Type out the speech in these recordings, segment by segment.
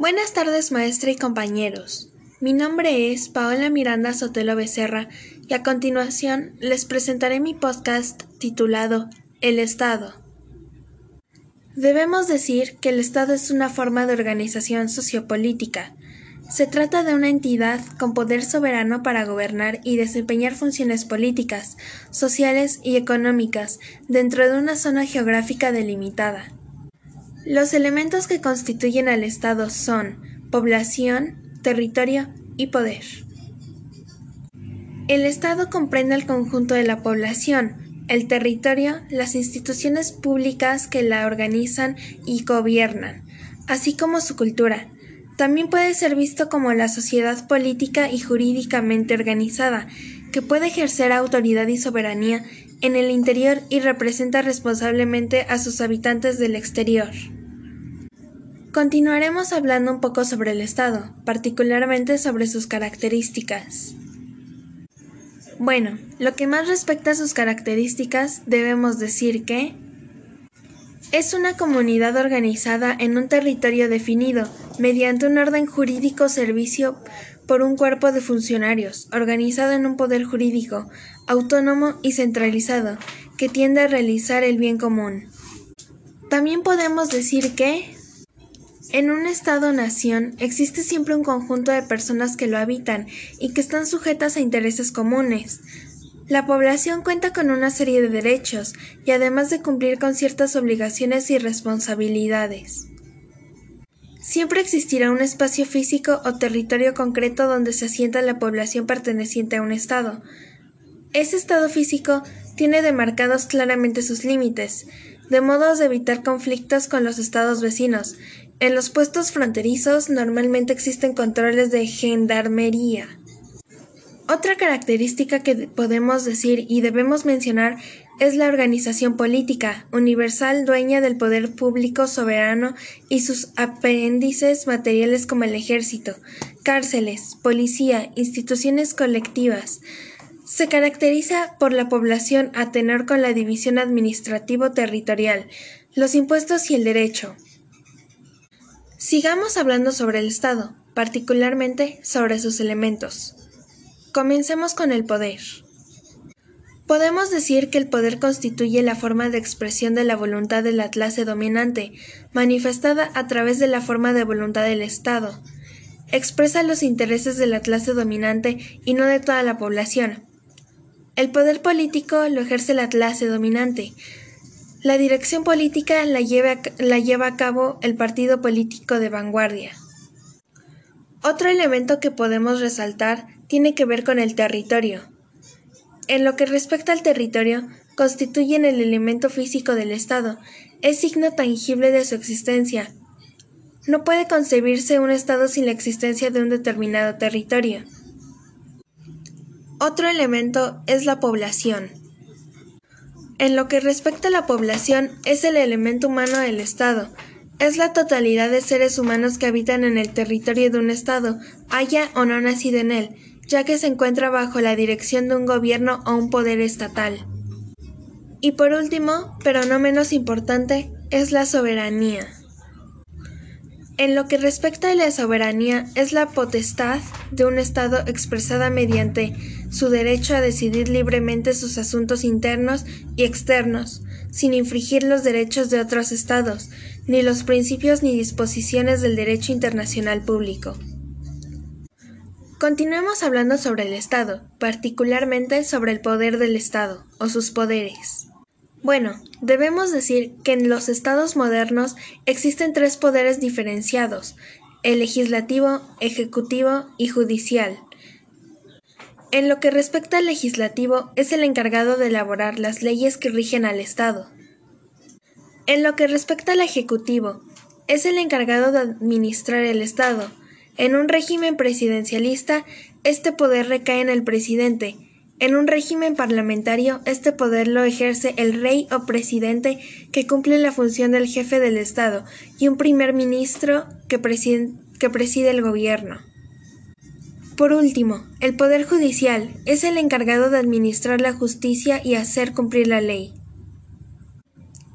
Buenas tardes maestra y compañeros. Mi nombre es Paola Miranda Sotelo Becerra y a continuación les presentaré mi podcast titulado El Estado. Debemos decir que el Estado es una forma de organización sociopolítica. Se trata de una entidad con poder soberano para gobernar y desempeñar funciones políticas, sociales y económicas dentro de una zona geográfica delimitada. Los elementos que constituyen al Estado son población, territorio y poder. El Estado comprende el conjunto de la población, el territorio, las instituciones públicas que la organizan y gobiernan, así como su cultura. También puede ser visto como la sociedad política y jurídicamente organizada, que puede ejercer autoridad y soberanía en el interior y representa responsablemente a sus habitantes del exterior. Continuaremos hablando un poco sobre el Estado, particularmente sobre sus características. Bueno, lo que más respecta a sus características, debemos decir que es una comunidad organizada en un territorio definido, mediante un orden jurídico servicio por un cuerpo de funcionarios, organizado en un poder jurídico, autónomo y centralizado, que tiende a realizar el bien común. También podemos decir que en un Estado-nación existe siempre un conjunto de personas que lo habitan y que están sujetas a intereses comunes. La población cuenta con una serie de derechos y además de cumplir con ciertas obligaciones y responsabilidades. Siempre existirá un espacio físico o territorio concreto donde se asienta la población perteneciente a un Estado. Ese Estado físico tiene demarcados claramente sus límites, de modo de evitar conflictos con los estados vecinos. En los puestos fronterizos normalmente existen controles de gendarmería. Otra característica que podemos decir y debemos mencionar es la organización política, universal dueña del poder público soberano y sus apéndices materiales como el ejército, cárceles, policía, instituciones colectivas. Se caracteriza por la población a tener con la división administrativo-territorial, los impuestos y el derecho. Sigamos hablando sobre el Estado, particularmente sobre sus elementos. Comencemos con el poder. Podemos decir que el poder constituye la forma de expresión de la voluntad de la clase dominante, manifestada a través de la forma de voluntad del Estado. Expresa los intereses de la clase dominante y no de toda la población. El poder político lo ejerce la clase dominante, la dirección política la lleva, la lleva a cabo el partido político de vanguardia. Otro elemento que podemos resaltar tiene que ver con el territorio. En lo que respecta al territorio, constituyen el elemento físico del Estado, es signo tangible de su existencia. No puede concebirse un Estado sin la existencia de un determinado territorio. Otro elemento es la población. En lo que respecta a la población, es el elemento humano del Estado. Es la totalidad de seres humanos que habitan en el territorio de un Estado, haya o no nacido en él, ya que se encuentra bajo la dirección de un gobierno o un poder estatal. Y por último, pero no menos importante, es la soberanía. En lo que respecta a la soberanía, es la potestad de un Estado expresada mediante su derecho a decidir libremente sus asuntos internos y externos, sin infringir los derechos de otros Estados, ni los principios ni disposiciones del derecho internacional público. Continuemos hablando sobre el Estado, particularmente sobre el poder del Estado, o sus poderes. Bueno, debemos decir que en los estados modernos existen tres poderes diferenciados, el legislativo, ejecutivo y judicial. En lo que respecta al legislativo, es el encargado de elaborar las leyes que rigen al Estado. En lo que respecta al ejecutivo, es el encargado de administrar el Estado. En un régimen presidencialista, este poder recae en el presidente, en un régimen parlamentario, este poder lo ejerce el rey o presidente que cumple la función del jefe del Estado y un primer ministro que, preside, el gobierno. Por último, el Poder Judicial es el encargado de administrar la justicia y hacer cumplir la ley.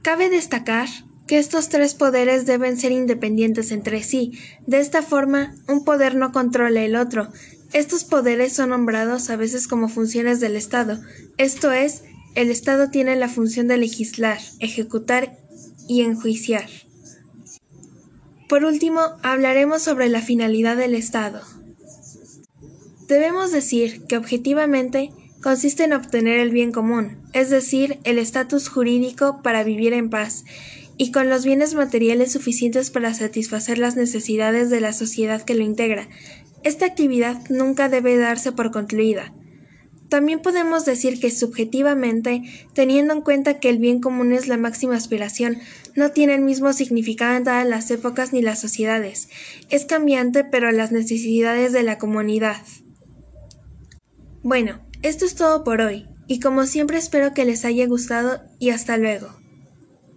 Cabe destacar que estos tres poderes deben ser independientes entre sí. De esta forma, un poder no controla el otro. Estos poderes son nombrados a veces como funciones del Estado. Esto es, el Estado tiene la función de legislar, ejecutar y enjuiciar. Por último, hablaremos sobre la finalidad del Estado. Debemos decir que objetivamente consiste en obtener el bien común, es decir, el estatus jurídico para vivir en paz, y con los bienes materiales suficientes para satisfacer las necesidades de la sociedad que lo integra. Esta actividad nunca debe darse por concluida. También podemos decir que subjetivamente, teniendo en cuenta que el bien común es la máxima aspiración, no tiene el mismo significado en todas las épocas ni las sociedades. Es cambiante, pero las necesidades de la comunidad. Bueno, esto es todo por hoy, y como siempre espero que les haya gustado y hasta luego.